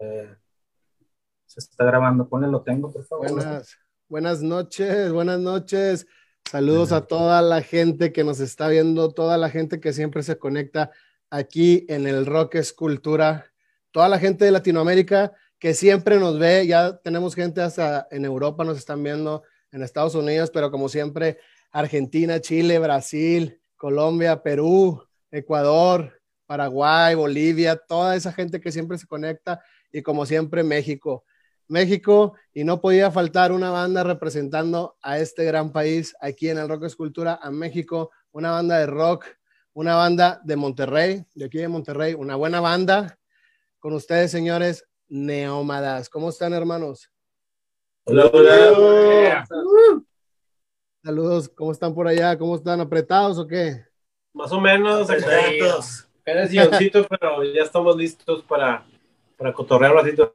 Eh, se está grabando, ponle lo tengo, por favor. Buenas, buenas noches, buenas noches. Saludos a toda la gente que nos está viendo, toda la gente que siempre se conecta aquí en el Rock Escultura, toda la gente de Latinoamérica que siempre nos ve, ya tenemos gente hasta en Europa, nos están viendo, en Estados Unidos, pero como siempre, Argentina, Chile, Brasil, Colombia, Perú, Ecuador, Paraguay, Bolivia, toda esa gente que siempre se conecta y como siempre México. México y no podía faltar una banda representando a este gran país aquí en el Rock Escultura, a México, una banda de rock, una banda de Monterrey, de aquí de Monterrey, una buena banda. Con ustedes, señores, Neómadas. ¿Cómo están, hermanos? Hola, hola. Saludos, ¿cómo están por allá? ¿Cómo están? ¿Apretados o qué? Más o menos, exactos. Eres guioncito, pero ya estamos listos para, para cotorrear un ratito.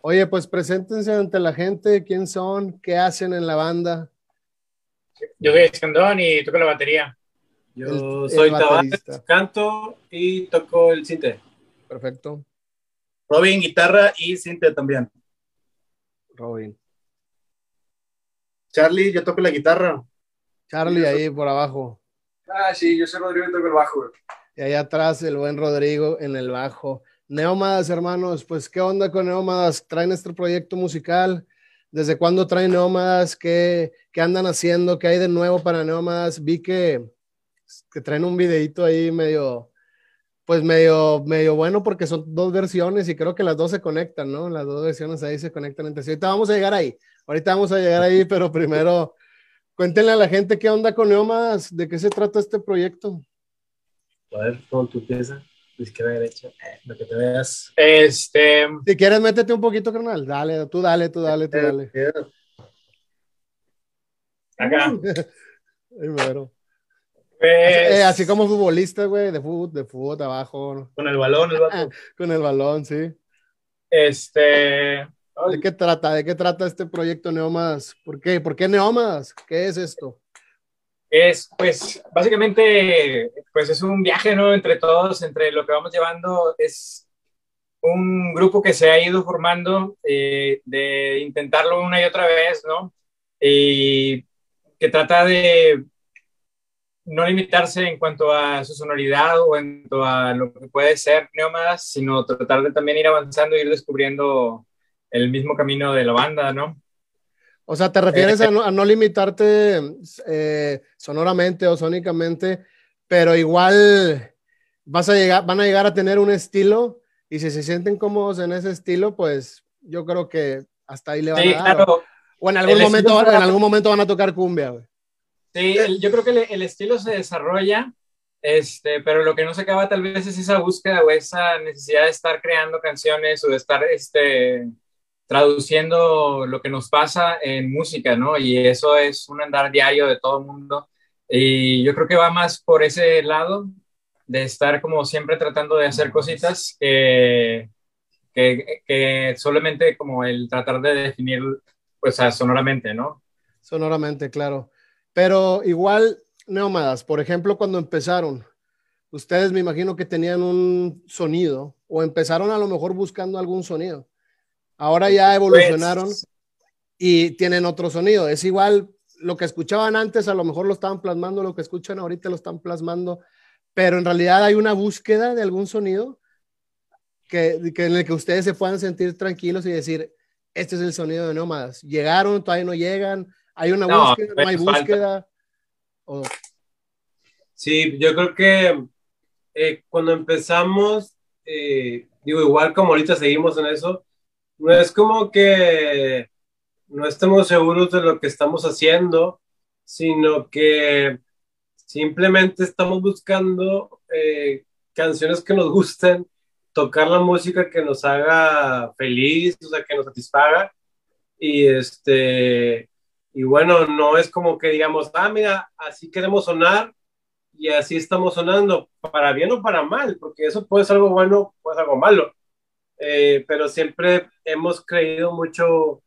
Oye, pues preséntense ante la gente, quién son, qué hacen en la banda. Yo soy Escandón y toco la batería. Yo El- soy baterista. canto y toco el cinte. Perfecto, Robin, guitarra y Cintia también. Robin. Charlie, yo toco la guitarra. Charlie ahí por abajo. Ah, sí, yo soy Rodrigo y toco el bajo. Y allá atrás el buen Rodrigo en el bajo. Neómadas, hermanos, pues qué onda con Neómadas? ¿Traen este proyecto musical? ¿Desde cuándo traen Neómadas? ¿Qué, qué andan haciendo? ¿Qué hay de nuevo para Neómadas? Vi que, que traen un videito ahí medio, pues medio, medio bueno porque son dos versiones y creo que las dos se conectan, ¿no? Las dos versiones ahí se conectan entre sí. Ahorita vamos a llegar ahí, ahorita vamos a llegar ahí, pero primero cuéntenle a la gente qué onda con Neómadas, de qué se trata este proyecto. A ver, con tu pieza, izquierda, derecha, eh, lo que te veas. Este, Si quieres, métete un poquito, carnal. Dale, tú dale, tú dale, tú dale. acá. Ay. Pues, Eh, así como futbolista, güey, de fútbol, de fútbol, abajo, ¿no? Con el balón, el vato. con el balón, sí. Este, ¿De qué trata? ¿De qué trata este proyecto Neomas? ¿Por qué? ¿Por qué Neomas? ¿Qué es esto? Es, pues, básicamente, pues es un viaje, ¿no? Entre todos, entre lo que vamos llevando, es un grupo que se ha ido formando eh, de intentarlo una y otra vez, ¿no? Y que trata de no limitarse en cuanto a su sonoridad o en cuanto a lo que puede ser Neomadas, sino tratar de también ir avanzando e ir descubriendo el mismo camino de la banda, ¿no? O sea, ¿te refieres a no, a no limitarte eh, sonoramente o sónicamente, pero igual vas a llegar, van a llegar a tener un estilo y si se sienten cómodos en ese estilo, pues yo creo que hasta ahí le van Sí, a dar. claro. O en algún, El momento, en algún momento van a tocar cumbia, güey. Sí, el- yo creo que el, el estilo se desarrolla, este, pero lo que no se acaba tal vez es esa búsqueda o esa necesidad de estar creando canciones o de estar este, traduciendo lo que nos pasa en música, ¿no? Y eso es un andar diario de todo el mundo. Y yo creo que va más por ese lado de estar como siempre tratando de hacer cositas que, que, que solamente como el tratar de definir, pues, sonoramente, ¿no? Sonoramente, claro. Pero igual, Neómadas, por ejemplo, cuando empezaron, ustedes me imagino que tenían un sonido o empezaron a lo mejor buscando algún sonido. Ahora ya evolucionaron Pues, y tienen otro sonido. Es igual lo que escuchaban antes, a lo mejor lo estaban plasmando, lo que escuchan ahorita lo están plasmando, pero en realidad hay una búsqueda de algún sonido que, que en el que ustedes se puedan sentir tranquilos y decir, este es el sonido de Nómadas. Llegaron, todavía no llegan, hay una No, búsqueda, no hay pues, falta. búsqueda. Sí, yo creo que eh, cuando empezamos, eh, digo, igual como ahorita seguimos en eso, no es como que no estemos seguros de lo que estamos haciendo, sino que simplemente estamos buscando eh, canciones que nos gusten, tocar la música que nos haga feliz, o sea, que nos satisfaga. Y este, y bueno, no es como que digamos, ah, mira, así queremos sonar y así estamos sonando, para bien o para mal, porque eso puede ser algo bueno, puede ser algo malo. Eh, pero siempre hemos creído mucho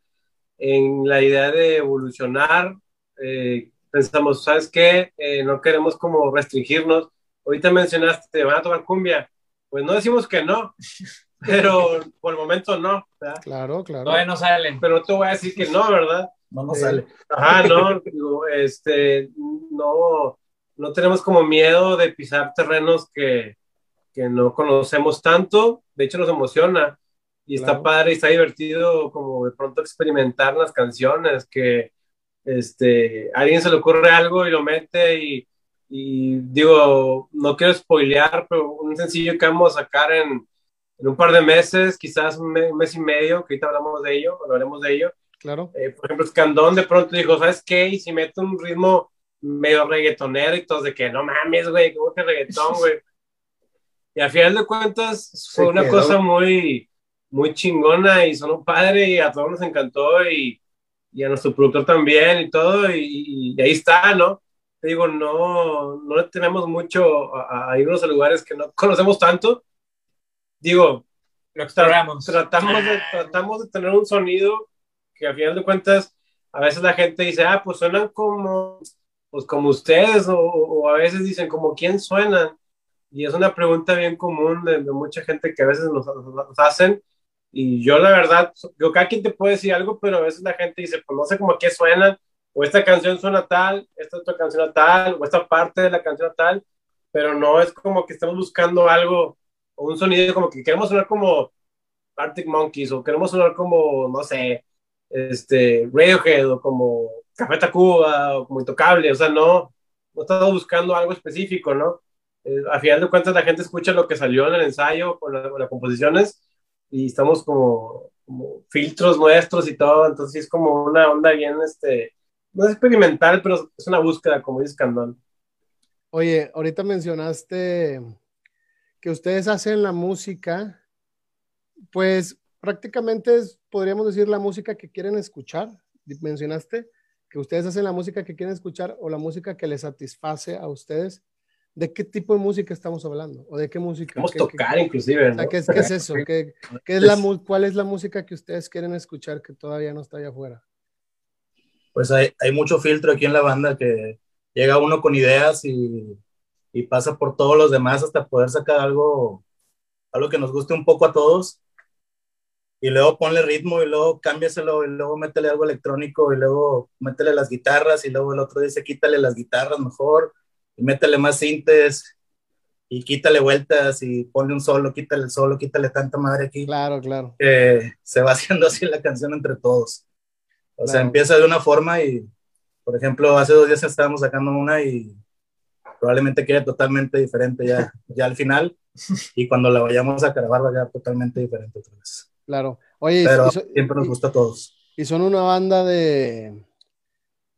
en la idea de evolucionar. Eh, pensamos, ¿sabes qué? Eh, no queremos como restringirnos. Ahorita mencionaste, ¿van a tomar cumbia? Pues no decimos que no, pero por el momento no. ¿verdad? Claro, claro. Todavía no salen. Pero no te voy a decir que no, ¿verdad? No nos Eh, sale. Ajá, no, digo, este, no, no tenemos como miedo de pisar terrenos que, que no conocemos tanto, de hecho nos emociona y está Claro. padre y está divertido como de pronto experimentar las canciones, que este, a alguien se le ocurre algo y lo mete y, y digo, no quiero spoilear, pero un sencillo que vamos a sacar en, en un par de meses, quizás un, me- un mes y medio, que ahorita hablamos de ello, hablaremos de ello, Claro. eh, por ejemplo, Escandón de pronto dijo, ¿sabes qué? Y si meto un ritmo medio reggaetonero y todos de que no mames, güey, ¿cómo que reggaetón, güey? Y a final de cuentas fue Se una quedó. cosa muy, muy chingona y sonó padre y a todos nos encantó y, y a nuestro productor también y todo y, y ahí está, ¿no? Te digo, no, no tenemos mucho a, a irnos a lugares que no conocemos tanto. Digo, Lo exploramos. tratamos de, tratamos de tener un sonido que al final de cuentas a veces la gente dice, ah, pues suenan como, pues como ustedes o, o a veces dicen como quién suenan y es una pregunta bien común de, de mucha gente que a veces nos, hacen y yo la verdad, yo cada quien te puede decir algo, pero a veces la gente dice, pues no sé cómo qué suenan o esta canción suena tal, esta otra canción tal o esta parte de la canción tal, pero no es como que estamos buscando algo o un sonido como que queremos sonar como Arctic Monkeys o queremos sonar como, no sé, este, Radiohead o como Café Tacuba o como Intocable, o sea, no, no estamos buscando algo específico, ¿no? Eh, a final de cuentas la gente escucha lo que salió en el ensayo con, la- las composiciones y estamos como, filtros nuestros y todo, entonces es como una onda bien, este, no es experimental, pero es una búsqueda, como dice Candón. Oye, ahorita mencionaste que ustedes hacen la música, pues prácticamente es, podríamos decir, la música que quieren escuchar. Mencionaste que ustedes hacen la música que quieren escuchar o la música que les satisface a ustedes. ¿De qué tipo de música estamos hablando? ¿O de qué música? Vamos a ¿Qué- tocar qué- inclusive, o sea, ¿no? ¿qué, es, qué es eso? ¿Qué, qué es la, mu- ¿Cuál es la música que ustedes quieren escuchar que todavía no está allá afuera? Pues hay, hay mucho filtro aquí en la banda que llega uno con ideas y, y pasa por todos los demás hasta poder sacar algo, algo que nos guste un poco a todos. Y luego ponle ritmo y luego cámbiaselo y luego métele algo electrónico y luego métele las guitarras y luego el otro dice quítale las guitarras mejor y métele más sintes y quítale vueltas y ponle un solo, quítale el solo, quítale tanta madre aquí Claro, claro. que se va haciendo así la canción entre todos. O sea, Claro. empieza de una forma y, por ejemplo, hace dos días estábamos sacando una y probablemente quede totalmente diferente ya, ya al final. Y cuando la vayamos a grabar va a quedar totalmente diferente otra vez. Claro. Oye, Pero y siempre nos gusta a todos. Y son una banda de,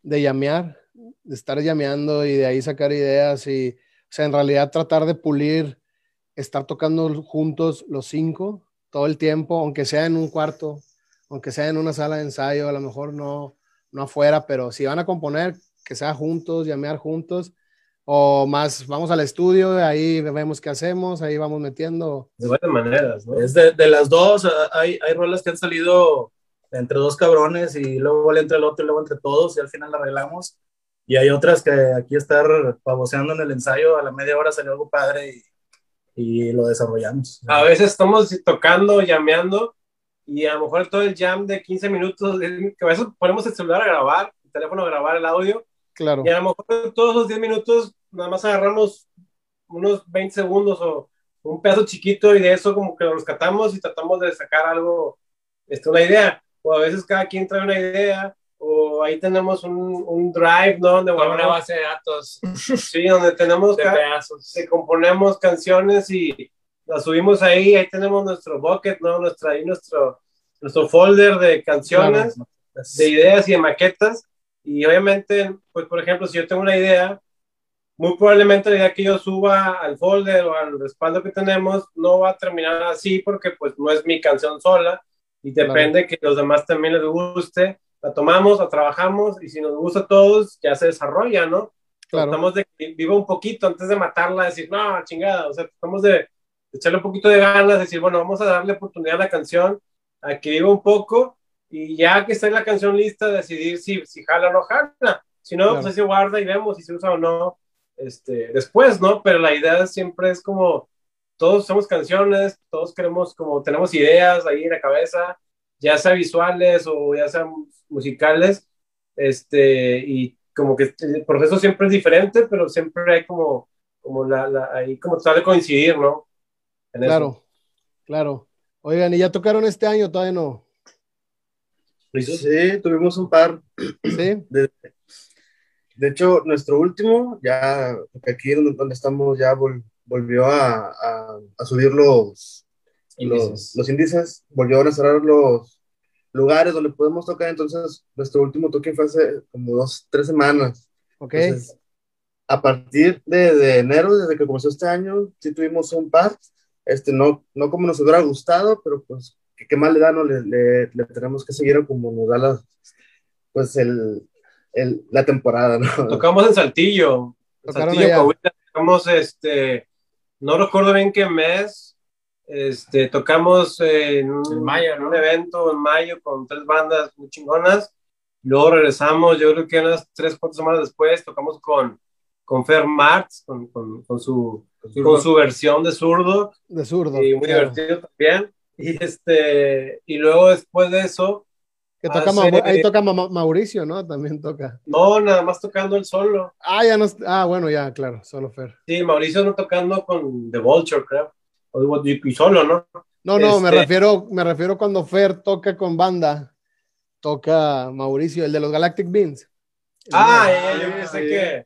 de llamear, de estar llameando y de ahí sacar ideas y, o sea, en realidad tratar de pulir, estar tocando juntos los cinco todo el tiempo, aunque sea en un cuarto, aunque sea en una sala de ensayo, a lo mejor no, no afuera, pero si van a componer, que sea juntos, llamear juntos, o más, vamos al estudio, ahí vemos qué hacemos, ahí vamos metiendo. De varias maneras, ¿no? Es de, de las dos, hay, hay rolas que han salido entre dos cabrones y luego le entre el otro y luego entre todos y al final la arreglamos. Y hay otras que aquí estar pavoseando en el ensayo, a la media hora salió algo padre y, y lo desarrollamos. A veces estamos tocando, llameando, y a lo mejor todo el jam de 15 minutos, que a veces ponemos el celular a grabar, el teléfono a grabar el audio, Claro, y a lo mejor todos los 10 minutos nada más agarramos unos 20 segundos o un pedazo chiquito y de eso como que lo rescatamos y tratamos de sacar algo, este, una idea. O a veces cada quien trae una idea, o ahí tenemos un, un drive, ¿no? Donde Con una base de datos sí, donde tenemos de pedazos. se componemos canciones y las subimos ahí, ahí tenemos nuestro bucket, ¿no? Nuestra, ahí nuestro, nuestro folder de canciones, de ideas y de maquetas. Y obviamente, pues por ejemplo, si yo tengo una idea, muy probablemente la idea que yo suba al folder o al respaldo que tenemos no va a terminar así porque pues no es mi canción sola y depende que los demás también les guste. La tomamos, la trabajamos y si nos gusta a todos ya se desarrolla, ¿no? Claro. Tratamos de que viva un poquito antes de matarla, decir, no, chingada, o sea, tratamos de echarle un poquito de ganas, decir, bueno, vamos a darle oportunidad a la canción, a que viva un poco y ya que esté la canción lista, decidir si, si jala o no jala. Si no, Claro. pues se guarda y vemos si se usa o no este, después, ¿no? Pero la idea siempre es como, todos somos canciones, todos queremos, como tenemos ideas ahí en la cabeza, ya sea visuales o ya sean musicales, este, y como que el proceso siempre es diferente, pero siempre hay como, como la, la ahí como tratar de coincidir, ¿no? En eso. Claro, claro. Oigan, ¿y ya tocaron este año? Todavía no. Sí, tuvimos un par. ¿Sí? De, de hecho, nuestro último, ya porque aquí donde, donde estamos, ya vol- volvió a, a- a subir los. Los, los índices, volvió a cerrar los lugares donde podemos tocar. Entonces, nuestro último toque fue hace como dos, tres semanas. Ok. Entonces, a partir de, de enero, desde que comenzó este año, sí tuvimos un par. Este, no, no como nos hubiera gustado, pero pues, ¿qué, qué más le da? No? Le, le, le tenemos que seguir como nos da la, pues el, el, la temporada, ¿no? Tocamos en Saltillo, en Saltillo. Coahuila, tocamos, este, no recuerdo bien qué mes, este, tocamos en un, En mayo, ¿no? un evento en mayo con tres bandas muy chingonas, luego regresamos, yo creo que unas tres, cuatro semanas después, tocamos con, con Fer Marx, con, con, con su, con su versión de zurdo, De zurdo. y muy claro. divertido también, y este, y luego después de eso, Que toca hace- Mau- ahí toca Ma- Mauricio, ¿no? También toca. no, nada más tocando el solo. Ah, ya no. Ah, bueno, ya, claro, solo Fer. Sí, Mauricio no tocando con The Vulture, creo. O digo, y solo, ¿no? No, no, me Este- refiero, me refiero cuando Fer toca con banda, toca Mauricio, el de los Galactic Beans. Ah, ya, yo pensé que.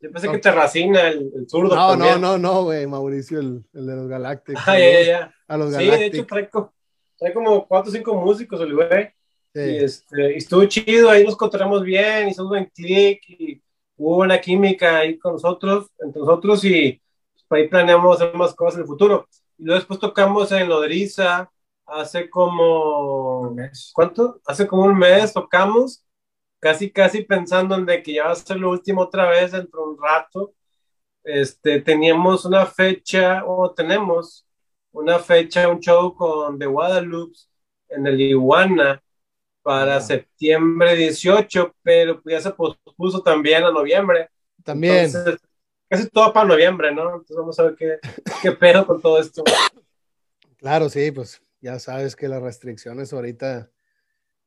Yo pensé que Terracina, el, el zurdo. No, no, también. no, no, güey, Mauricio, el, el de los Galactic. Ah, ya, ya, ya. A los Sí, de hecho, trae, trae como cuatro o cinco músicos, el güey. Sí. Y, este, y estuvo chido, ahí nos encontramos bien, hicimos buen click y hubo una química ahí con nosotros, entre nosotros y pues, ahí planeamos hacer más cosas en el futuro. Y luego después tocamos en Lodriza hace como, ¿cuánto? Hace como un mes tocamos, casi, casi pensando en de que ya va a ser lo último otra vez dentro de un rato. Este, teníamos una fecha, o tenemos una fecha, un show con The Guadalupe en el Iguana para Ah. septiembre 18, pero ya se pospuso también a noviembre. También. Entonces, casi todo para noviembre, ¿no? Entonces vamos a ver qué, qué pedo con todo esto. Claro, sí, pues ya sabes que las restricciones ahorita,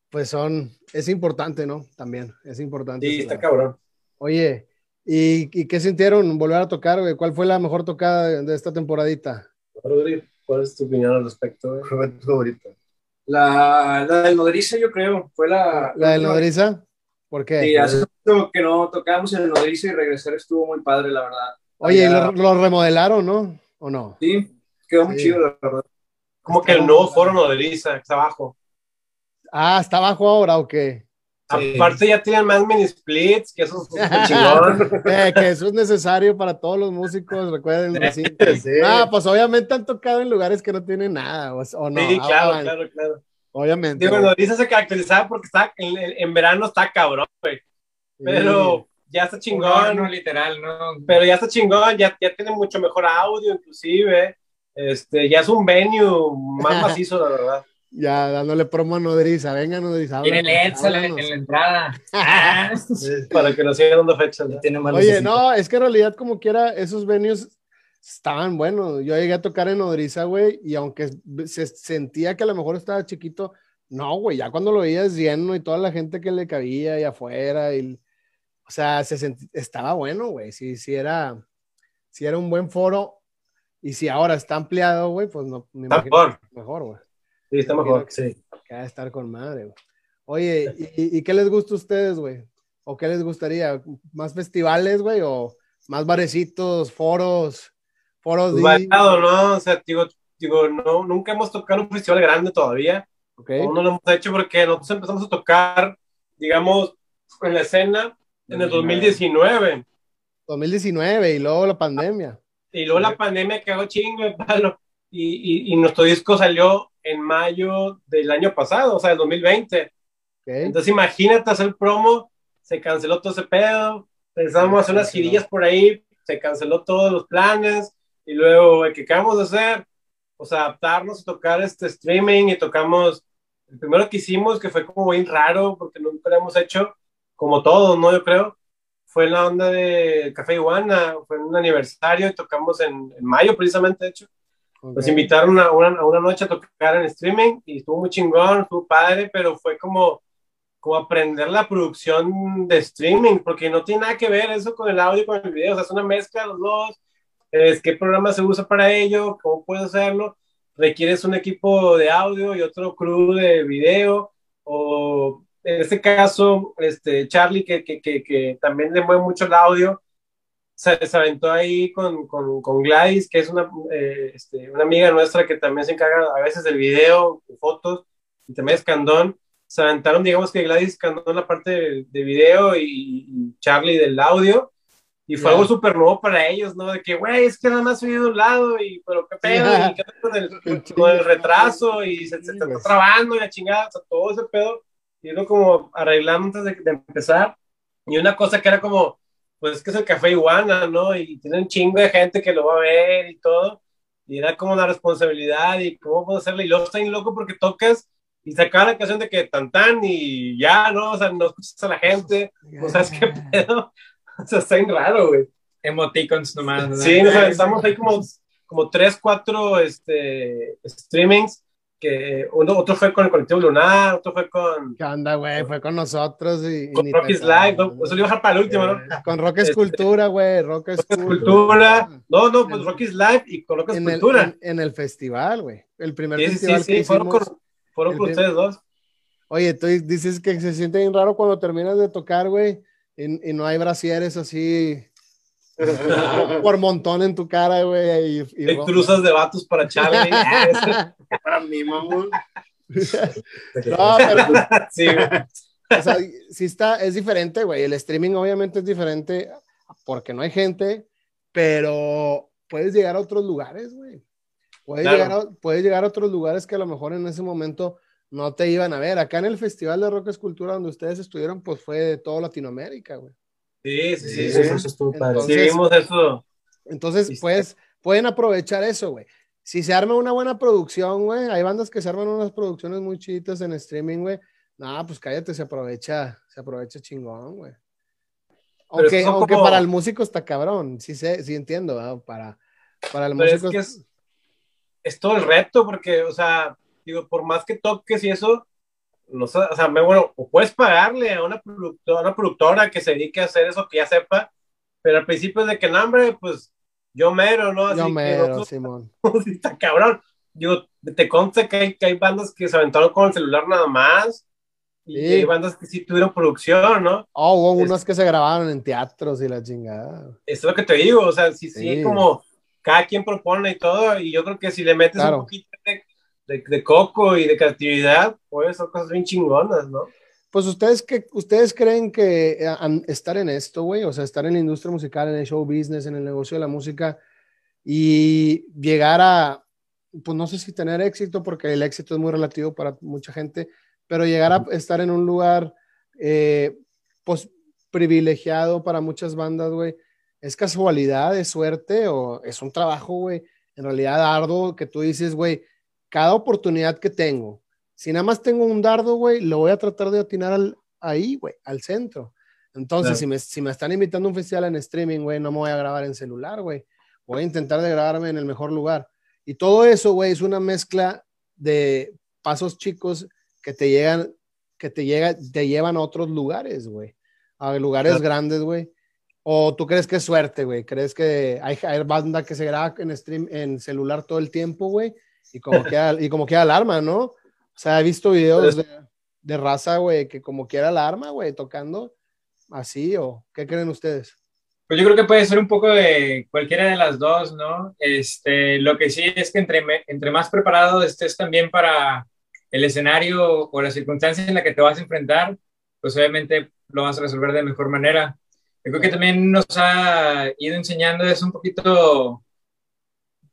pues son, es importante, ¿no? También, es importante. Sí, está la- cabrón. Oye, ¿y, y qué sintieron volver a tocar, güey? ¿Cuál fue la mejor tocada de, esta temporadita? Rodrigo, ¿cuál es tu opinión al respecto? güey? Fue tu favorita. La, la del Nodriza, yo creo, fue la. ¿La del Nodriza? ¿Por qué? Sí, hace mucho que no tocábamos en el Nodriza y regresar estuvo muy padre, la verdad. Oye, Allá- lo, lo remodelaron, ¿no? ¿O no? Sí, quedó muy Sí. chido, la verdad. Como que el nuevo foro nodriza, está abajo. Ah, ¿está abajo ahora o qué? Sí. Aparte ya tienen más mini splits, que eso es chingón. Eh, que eso es necesario para todos los músicos, recuerden. así. Sí. Ah, pues obviamente han tocado en lugares que no tienen nada, o, o no. sí, Ah, claro, claro, claro. Obviamente. Digo, nodriza se caracterizaba porque está, en, en verano está cabrón, güey. Pero ya está chingón. horno, literal, ¿no? pero ya está chingón, ya, ya tiene mucho mejor audio, inclusive. Este, ya es un venue más macizo, la verdad. Ya dándole promo a Nodriza, venga Nodriza. Tiene LEDs en la, entrada. Sí. Para que nos sigan dando fechas. ¿no? Oye, no, es que en realidad como quiera, esos venues estaban buenos. Yo llegué a tocar en Nodriza, güey, y aunque se sentía que a lo mejor estaba chiquito, no, güey, ya cuando lo veías lleno y toda la gente que le cabía y afuera, y, o sea, se sent- estaba bueno, güey, sí, sí era, era un buen foro, y si ahora está ampliado, güey, pues no, me Está mejor. mejor, güey. Sí, está mejor. Sí. Que ha de estar con madre, güey. Oye, ¿y, y qué les gusta a ustedes, güey? ¿O qué les gustaría? ¿Más festivales, güey? ¿O más barecitos, foros? Foros Pues de... variado, ¿no? O sea, digo, digo no, nunca hemos tocado un festival grande todavía. Ok, Aún no lo hemos hecho porque nosotros empezamos a tocar, digamos, en la escena en el 2019. 2019 y luego la pandemia. Y luego la pandemia hago chingo palo. Y, y, y, nuestro disco salió en mayo del año pasado, o sea, del 2020. Okay. Entonces imagínate hacer promo, se canceló todo ese pedo, pensamos hacer unas girillas por ahí, se canceló todos los planes, y luego, ¿qué acabamos de hacer? Pues adaptarnos a tocar este streaming y tocamos, el primero que hicimos, que fue como bien raro, porque nunca lo hemos hecho, como todos, ¿no? Yo creo, fue en la onda de Café Iguana, fue en un aniversario y tocamos en, en mayo precisamente, de hecho. Okay. Nos invitaron a una, a una, noche a tocar en streaming y estuvo muy chingón, estuvo padre, pero fue como, como aprender la producción de streaming, porque no tiene nada que ver eso con el audio con el video, o sea, es una mezcla de los dos, es qué programa se usa para ello, cómo puedes hacerlo, requieres un equipo de audio y otro crew de video, o en este caso, este, Charlie, que, que, que, que también le mueve mucho el audio, se, se aventó ahí con, con, con, Gladys, que es una, eh, este, una amiga nuestra que también se encarga a veces del video, de fotos, y también es Candón. Se aventaron, digamos que Gladys Candón la parte de, de video y, y, Charlie del audio. Y fue yeah. algo súper nuevo para ellos, ¿no? De que, güey, es que nada más soy de un lado, y pero qué pedo, yeah. y qué con el, con el retraso, y se, se, se está trabando, y la chingada, o sea, todo ese pedo. Y uno como arreglando antes de, de empezar. Y una cosa que era como, pues es que es el Café Iguana, ¿no? Y tiene un chingo de gente que lo va a ver y todo. Y era como la responsabilidad y cómo puedo hacerlo. Y luego está bien loco porque tocas y se acaba la canción de que tan tan y ya, ¿no? O sea, no escuchas a la gente, no sabes qué pedo. O sea, está bien raro, güey. Emoticons nomás. ¿no? Sí, o sea, estamos ahí como, como tres, cuatro este, streamings que uno, otro fue con el colectivo Lunar, otro fue con... ¿Qué onda, güey? Fue con nosotros y... Con Rocky's Live, ¿no? Eso lo iba a dejar para el último, ¿no? Con Rock Escultura, güey, Rock Escultura. No, no, pues Rocky's Live y con Rock Escultura. En, en, el festival, güey. El primer sí, festival sí, sí, que hicimos. Fueron con, fueron con ustedes dos. Oye, tú dices que se siente bien raro cuando terminas de tocar, güey, y, y no hay brasieres así por montón en tu cara, güey. Y, y cruzas de vatos para Charlie. para mí, mamón. no, pero. sí, o sea, sí está, es diferente, güey. El streaming obviamente es diferente porque no hay gente, pero puedes llegar a otros lugares, güey. Puedes, claro. llegar a, puedes llegar a otros lugares que a lo mejor en ese momento no te iban a ver. Acá en el Festival de Rock Escultura donde ustedes estuvieron, pues fue de toda Latinoamérica, güey. Sí, sí, sí, sí, eso estuvo padre. Entonces, sí, vimos eso. Entonces, pues, pueden aprovechar eso, güey. Si se arma una buena producción, güey, hay bandas que se arman unas producciones muy chiditas en streaming, güey. No, pues cállate, se aprovecha, se aprovecha chingón, güey. Aunque, aunque como... para el músico está cabrón, sí sé, sí entiendo, ¿no? Para, para el Pero músico. Es, que es, es todo el reto, porque, o sea, digo, por más que toques y eso, no sé, o sea, bueno, o puedes pagarle a una, productora, a una productora que se dedique a hacer eso que ya sepa, pero al principio es de que, no, hombre, pues yo mero, ¿no? Así yo mero, que, Simón. sí, está cabrón. Digo, te consta que hay, que hay bandas que se aventaron con el celular nada más, y hay bandas que sí tuvieron producción, ¿no? Oh, hubo es, unos que se grabaron en teatros y la chingada. Eso es lo que te digo, o sea, sí, sí, sí como cada quien propone y todo, y yo creo que si le metes claro. un poquito de coco y de creatividad, pues son cosas bien chingonas, ¿no? Pues ustedes que ustedes creen que eh, estar en esto, güey, o sea, estar en la industria musical, en el show business, en el negocio de la música y llegar a, pues no sé si tener éxito, porque el éxito es muy relativo para mucha gente, pero llegar a estar en un lugar, eh, pues privilegiado para muchas bandas, güey, ¿es casualidad, es suerte o es un trabajo, güey? En realidad arduo que tú dices, güey, cada oportunidad que tengo, si nada más tengo un dardo, güey, lo voy a tratar de atinar al, ahí, güey, al centro. Entonces, claro. si, me, si me están invitando a un festival en streaming, güey, no me voy a grabar en celular, güey. Voy a intentar de grabarme en el mejor lugar. Y todo eso, güey, es una mezcla de pasos chicos que te llegan, que te, llega, te llevan a otros lugares, güey. A lugares claro. grandes, güey. ¿O tú crees que es suerte, güey? ¿Crees que hay, hay banda que se graba en stream, en celular todo el tiempo, güey? Y como queda, y como queda alarma, ¿no? O sea, he visto videos de, de raza, güey, que como quiera alarma, güey, tocando así, o qué creen ustedes? Pues yo creo que puede ser un poco de cualquiera de las dos, ¿no? Este, lo que sí es que entre, entre más preparado estés también para el escenario o la circunstancia en la que te vas a enfrentar, pues obviamente lo vas a resolver de mejor manera. Yo creo que también nos ha ido enseñando es un poquito,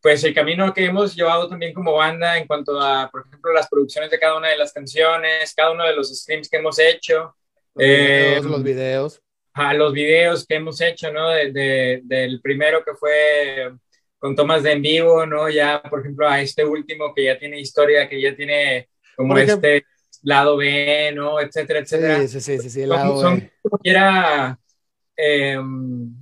pues el camino que hemos llevado también como banda en cuanto a, por ejemplo, las producciones de cada una de las canciones, cada uno de los streams que hemos hecho. Los Eh, videos, los videos. a los videos que hemos hecho, ¿no? De, de- del primero que fue con tomas de en vivo, ¿no? Ya, por ejemplo, a este último que ya tiene historia, que ya tiene como Por ejemplo- este lado B, ¿no? Etcétera, etcétera. Sí, sí, sí, sí, sí, el Son- lado, son güey. como quiera em,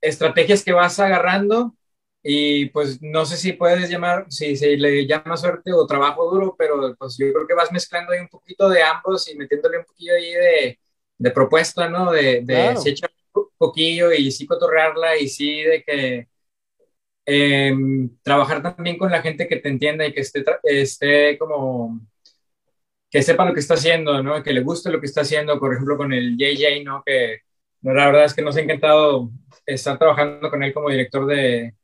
estrategias que vas agarrando y pues no sé si puedes llamar, si se le llama suerte o trabajo duro, pero pues yo creo que vas mezclando ahí un poquito de ambos y metiéndole un poquillo ahí de, de propuesta, ¿no? De, de Claro. sí echar un poquillo y sí cotorrearla y sí de que em, trabajar también con la gente que te entienda y que esté, esté como que sepa lo que está haciendo, ¿no? Que le guste lo que está haciendo, por ejemplo, con el JJ, ¿no? Que la verdad es que nos ha encantado estar trabajando con él como director de,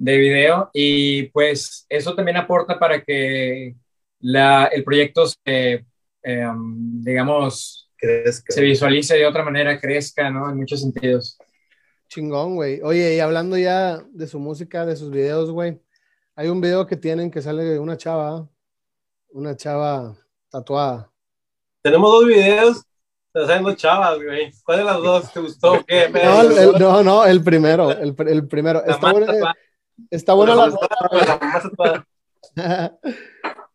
de video y pues eso también aporta para que la, el proyecto se, em, digamos, ¿Crees que se visualice de otra manera, crezca, ¿no? En muchos sentidos. Chingón, güey. Oye, y hablando ya de su música, de sus videos, güey. Hay un video que tienen que sale de una chava, una chava tatuada. Tenemos dos videos, te salen dos chavas, güey. ¿Cuál de las dos te gustó? ¿Qué? No, el- no, no, el primero, el, el primero. Está está buena la la...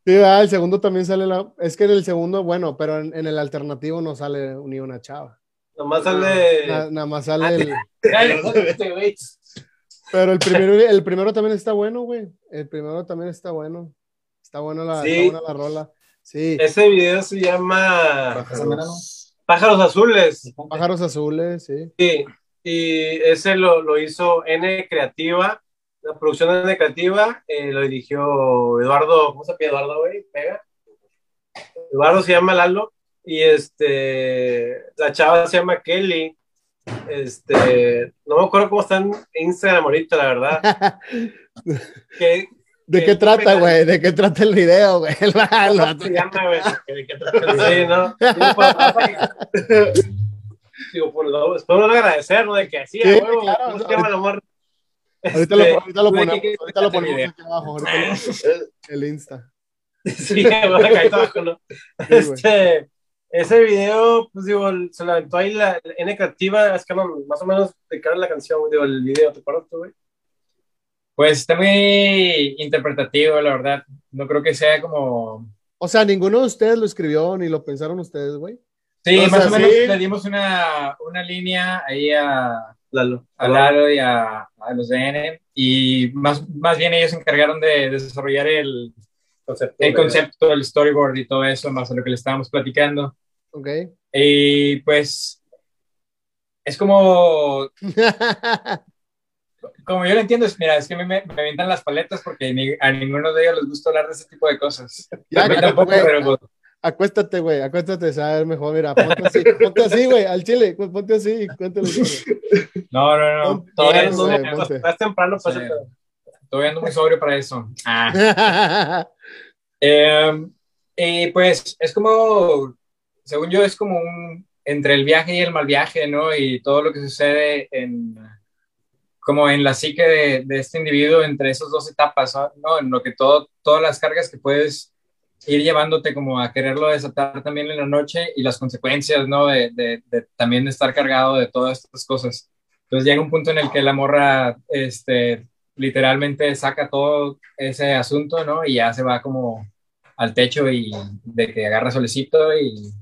Sí, ah, el segundo también sale la... Es que en el segundo, bueno, pero en, en el alternativo no sale ni una chava. Nomás sale. Na- nada más sale el... Cállate, güey. Pero el primero, el primero también está bueno, güey. El primero también está bueno. Está buena la, Sí. está buena la rola. Sí. Ese video se llama verano? Pájaros Azules. Pájaros azules, sí. Sí, y ese lo, lo hizo N Creativa, la producción Creativa, eh, lo dirigió Eduardo, ¿cómo se llama Eduardo, güey? Pega. Eduardo se llama Lalo, y este, la chava se llama Kelly, este, no me acuerdo cómo está en Instagram ahorita, la verdad. Que, ¿De qué trata, güey? ¿De qué trata el video, güey? El vato. ¿Cómo se llama, güey? ¿De qué trata? Sí, ¿no? Digo, pues, que- Digo, pues, lo- espero no agradecer, ¿no? De que así, Sí, a huevo, claro, ¿cómo se no, llama el amor? Ahorita lo, Este, ahorita lo ¿de qué ponemos, quieres ahorita lo que ponemos aquí abajo. ahorita lo- el Insta. Sí, bueno, acá abajo, ¿no? Sí. Este, ese video, pues digo, se lo aventó ahí la N creativa, es que no, más o menos de cara a la canción, digo, el video, ¿te acuerdas tú, güey? Pues está muy interpretativo, la verdad. No creo que sea como... O sea, ninguno de ustedes lo escribió ni lo pensaron ustedes, güey. Sí, O más sea, o menos sí. le dimos una, una línea ahí a, Lalo. a Lalo y a, a los de N, y más, más bien ellos se encargaron de, desarrollar el, Concepto, el de- concepto, el storyboard y todo eso, más a lo que le estábamos platicando. Ok. Y pues es como, como yo lo entiendo, es, mira, es que a mí me, me avientan las paletas porque ni- a ninguno de ellos les gusta hablar de ese tipo de cosas. Ya, a mí tampoco, güey. pero pues, Acuéstate, güey, acuéstate, sabes mejor, mira, ponte así, ponte así, güey, al chile, ponte así y cuéntale. no, no, no. Ponte- Todavía no, estás temprano Sí. Todavía ando muy sobrio para eso. Ah. Eh, y pues es como, según yo, es como un, entre el viaje y el mal viaje, ¿no? Y todo lo que sucede en, como en la psique de, de este individuo entre esas dos etapas, ¿no? En lo que todo, todas las cargas que puedes ir llevándote como a quererlo desatar también en la noche y las consecuencias, ¿no? De, de, de también de estar cargado de todas estas cosas. Entonces llega un punto en el que la morra, este, literalmente saca todo ese asunto, ¿no? Y ya se va como al techo y de que agarra solecito y,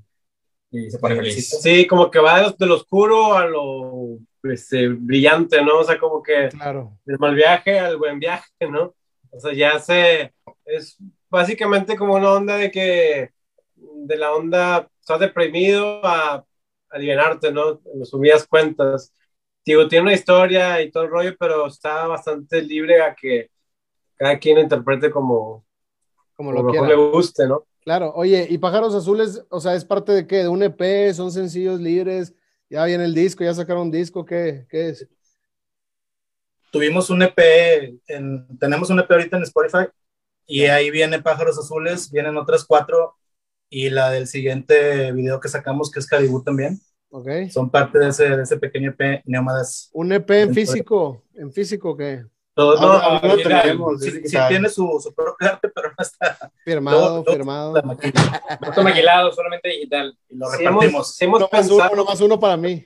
y se pone feliz. Sí, como que va de lo, oscuro a lo este, brillante, ¿no? O sea, como que Claro. del mal viaje al buen viaje, ¿no? O sea, ya se, es básicamente como una onda de que, de la onda, estás deprimido a alivianarte, ¿no? En resumidas cuentas. Digo, tiene una historia y todo el rollo, pero está bastante libre a que cada quien interprete como, Como como lo mejor quiera. le guste, ¿no? Claro, oye, ¿y Pájaros Azules, o sea, es parte de qué? ¿De un EP? ¿Son sencillos libres? ¿Ya viene el disco? ¿Ya sacaron un disco? ¿Qué, qué es? Tuvimos un EP, en, tenemos un EP ahorita en Spotify y ahí viene Pájaros Azules, vienen otras cuatro y la del siguiente video que sacamos que es Caribú también. Ok. Son parte de ese, de ese pequeño EP, Neómadas. Un EP en físico, en físico que Todo, no, Aún- aún lo mira, tenemos, sí, sí tiene su, su propio arte, pero no está. firmado, luego firmado. No maquilado, solamente digital. Y lo Sí hemos, repartimos. hemos Uno más uno, pensado, uno más uno para mí.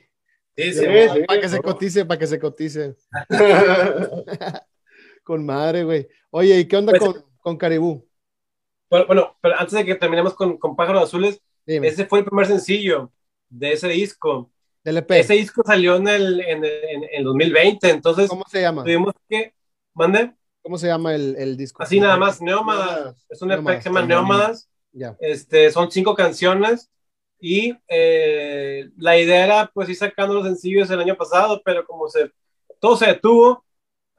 Sí, Sí, sí, sí. Para que se cotice, para que se cotice. Con madre, güey. Oye, ¿y qué onda Pues- con, con Caribú? bueno, bueno, pero antes de que terminemos con, con Pájaros Azules, Dime, ese fue el primer sencillo de ese disco. del EP. Ese disco salió en el, en, en, en 2020, entonces ¿Cómo se llama? tuvimos que, mande, ¿Cómo se llama el, el disco? así nada más, Neómadas, es un EP que se llama Neómadas, Ya. este, son cinco canciones y eh, la idea era pues ir sacando los sencillos el año pasado, pero como se, todo se detuvo,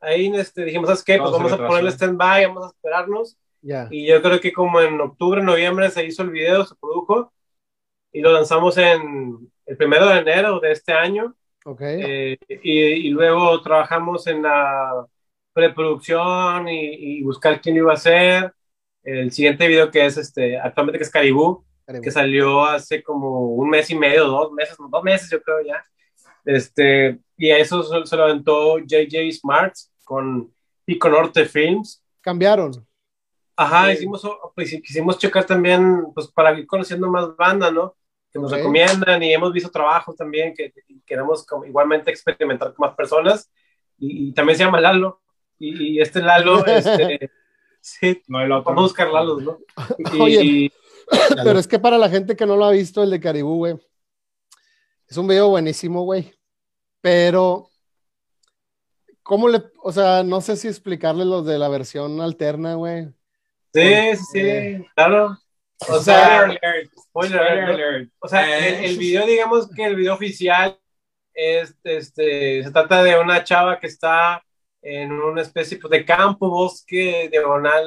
ahí este, dijimos, ¿sabes qué? Pues vamos a ponerle stand-by, vamos a esperarnos Ya. y yo creo que como en octubre, noviembre se hizo el video, se produjo y lo lanzamos en el primero de enero de este año. Ok. Eh, y, y luego trabajamos en la preproducción y, y buscar quién lo iba a hacer. El siguiente video que es este, actualmente que es Caribú, Caribú. que salió hace como un mes y medio, dos meses, dos meses yo creo ya. Este, y a eso se, se lo aventó JJ Smart con Pico Norte Films. Cambiaron. Ajá, Sí. hicimos, pues, quisimos checar también, pues para ir conociendo más banda, ¿no? Que nos Ok. recomiendan y hemos visto trabajos también que, que queremos como igualmente experimentar con más personas. Y, y también se llama Lalo. Y, y este Lalo, este, sí, No vamos a buscar Lalos, ¿no? Y, Oye. y- Pero es que para la gente que no lo ha visto, el de Caribú, güey, es un video buenísimo, güey. Pero, ¿cómo le, o sea, no sé si explicarle los de la versión alterna, güey? sí, sí, sí, claro. O sea, alert. spoiler Spoiler alert, ¿no? alert. O sea, Eh, el, el video, digamos que el video oficial es, este, se trata de una chava que está en una especie pues, de campo, bosque, diagonal,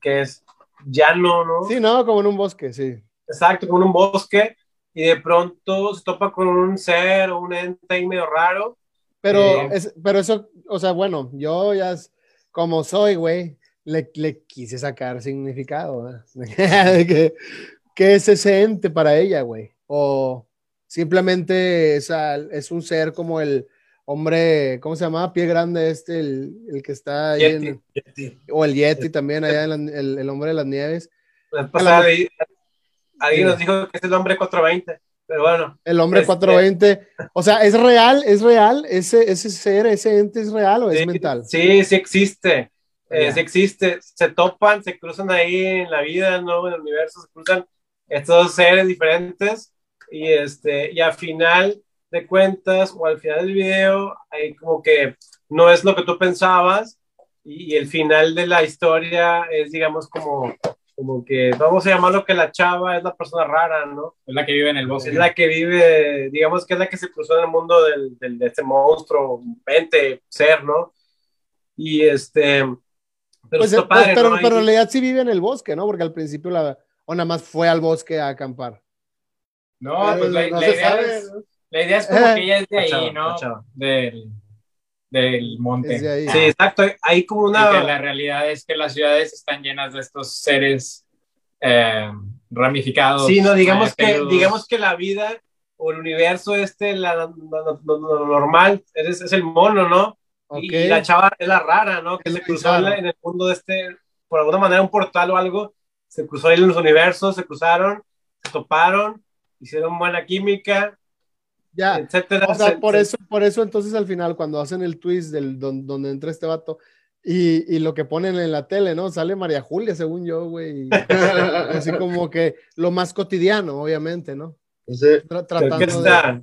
que es llano, ¿no? Sí, no, como en un bosque, sí. Exacto, con un bosque, y de pronto se topa con un ser o un ente ahí medio raro. Pero, Eh. es, pero eso, o sea, bueno, yo ya, es- como soy, güey, le, le quise sacar significado, que, ¿Qué es ese ente para ella, güey? O simplemente es, es un ser como el hombre, ¿cómo se llamaba? Pie grande este, el, el que está ahí Yeti. en- Yeti. o el Yeti también, allá en la- el, el hombre de las nieves. La pasada ahí- alguien nos dijo que es el hombre 420, pero bueno, El hombre Este- 420. O sea, ¿es real? ¿Es real? ¿Ese, ese ser, ese ente es real o es sí, mental? sí, sí existe. Eh, sí existe, se topan, se cruzan ahí en la vida, ¿no? En el universo, se cruzan estos seres diferentes y, este, y al final de cuentas o al final del video, hay como que no es lo que tú pensabas y, y el final de la historia es, digamos, como, como que vamos a llamarlo que la chava es la persona rara, ¿no? Es la que vive en el bosque. Es la que vive, digamos que es la que se cruzó en el mundo del, del- de este monstruo, ente, ser, ¿no? Y este. Pero Pues, pues, padre, pero, ¿no? pero en realidad sí vive en el bosque, ¿no? Porque al principio la, o nada más fue al bosque a acampar. No, pues la, no la idea sabe, es, ¿no? la idea es como Eh. que ella es de ahí, chava, ¿no? Del, del monte. Es de ahí. Sí, exacto. Hay como una. la realidad es que las ciudades están llenas de estos seres eh, ramificados. Sí, no, digamos eh, que, peludos. digamos que la vida o el universo este, la, lo, lo- lo- lo normal, es, es el mono, ¿no? Ok. Y, la chava es la rara, ¿no? Que Es se cruzó la- en el mundo de este, por alguna manera, un portal o algo, se cruzó ahí en los universos, se cruzaron, se toparon, hicieron buena química, Ya. etcétera. O sea, Se- por eso, por eso entonces al final, cuando hacen el twist del don- donde entra este vato y, y lo que ponen en la tele, ¿no? Sale María Julia, según yo, güey. Así como que lo más cotidiano, obviamente, ¿no? Entonces, Tra- tratando de. está,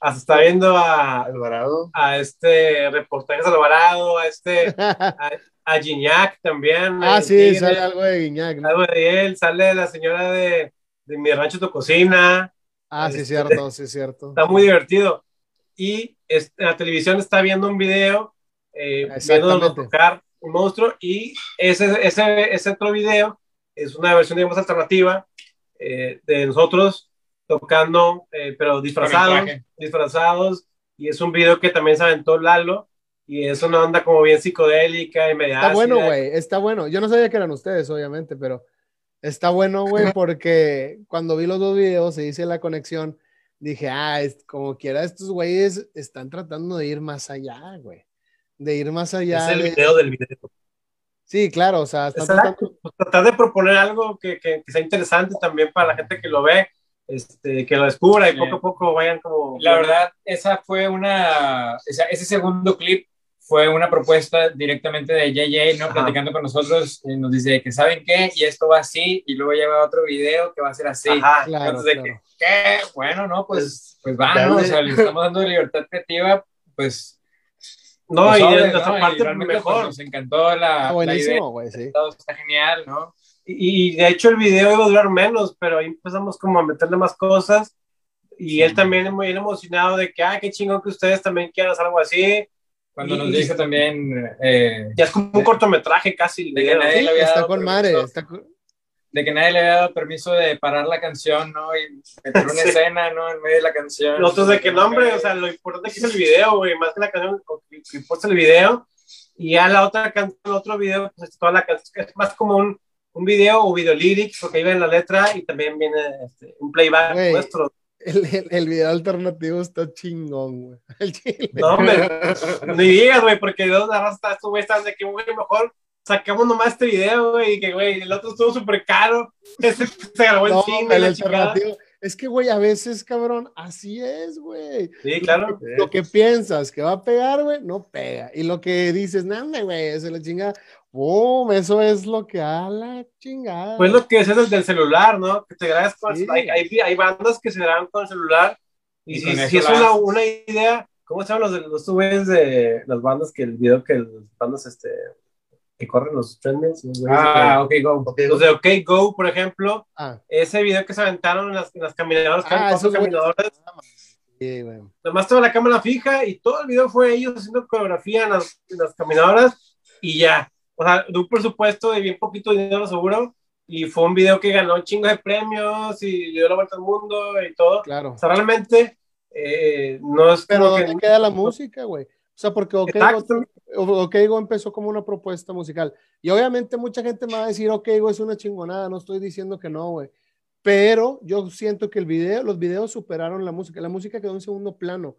hasta está viendo a, Alvarado. a este reportaje Alvarado, a este, a Gignac también. ah, sí, tigre, sale algo de Guiñac. ¿no? algo de él, sale la señora de, de Mi Rancho Tu Cocina, Ah, sí, Este- cierto, sí, cierto. está muy divertido. Y es- la televisión está viendo un video, eh, viendo tocar un monstruo, y ese, ese, ese otro video es una versión, digamos, alternativa eh, de nosotros tocando, eh, pero disfrazados, disfrazados, y es un video que también se aventó Lalo, y es una onda como bien psicodélica y media Está bueno, ácida. güey, está bueno. Yo no sabía que eran ustedes, obviamente, pero está bueno, güey, porque cuando vi los dos videos se hice la conexión dije, ah, es, como quiera, estos güeyes están tratando de ir más allá, güey. De ir más allá. Es el de- video del video. Sí, claro, o sea, están tratando-. Pues tratar de proponer algo que, que- que sea interesante también para la gente que lo ve, este, que lo descubra y Sí. poco a poco vayan como... La verdad, esa fue una, o sea, ese segundo clip fue una propuesta directamente de JJ, ¿no? Ajá. Platicando con nosotros, y nos dice que saben qué, y esto va así, y luego lleva otro video que va a ser así. Ajá. Claro, Entonces, claro. que, ¿qué? Bueno, no, pues, pues va, ¿no? O sea, le estamos dando libertad creativa, pues. No, pues, y de nuestra ¿no? Parte pues, mejor. nos encantó la, Ah, buenísimo, güey, sí. está genial, ¿no? Y, y de hecho el video iba a durar menos, pero ahí empezamos como a meterle más cosas. Y él también es muy emocionado de que, ah, qué chingón que ustedes también quieran hacer algo así. Cuando Y- nos dijo también eh, Ya es como un cortometraje casi. De que nadie Sí, le había está dado con permiso. madre, está con- de que nadie le había dado permiso de parar la canción, ¿no? Y meter una Sí. escena, ¿no? En medio de la canción. Nosotros de que no, hombre, o sea, lo importante que es el video, güey, más que la canción, que importa el video. Y ya la otra canción, el otro video, pues es toda la canción, es más como un, un video o video lyrics, porque ahí viene la letra y también viene este, un playback Güey. nuestro. El, el, el video alternativo está chingón, güey. El chile. No, hombre, ni digas, güey, porque de dónde arrastra estos güey están de que, güey, mejor sacamos nomás este video, güey, y que, güey, el otro estuvo súper caro, ese se grabó en No, cine, el la chingada. alternativo. Es que, güey, a veces, cabrón, así es, güey. Sí, claro. Lo que piensas que va a pegar, güey, no pega. Y lo que dices, nada, güey, se la chinga. ¡Boom! Eso es lo que a la chingada. Pues lo que es el del celular, ¿no? Que te grabas con Sí. hay, hay, hay bandas que se graban con el celular y, Y si, eso es la una, una idea, ¿cómo se llaman los, de- los güeyes de las bandas que el video que las bandas este que corren los trenes? Los, Ah, de- ok, go. Ok, los de OK Go, por ejemplo, Ah, ese video que se aventaron en las, en las caminadoras, que Ah, esos caminadoras, sí, güey. nomás toda la cámara fija y todo el video fue ellos haciendo coreografía en las, en las caminadoras y ya. O sea, de un presupuesto de bien poquito dinero seguro y fue un video que ganó un chingo de premios y dio la vuelta al mundo y todo. Claro. O sea, realmente eh, no es Pero ¿dónde que... queda la música, güey? O sea, porque OK Go. OK Go empezó como una propuesta musical. Y obviamente mucha gente me va a decir, OK Go es una chingonada, no estoy diciendo que no, güey. Pero yo siento que el video, los videos superaron la música. La música quedó en segundo plano.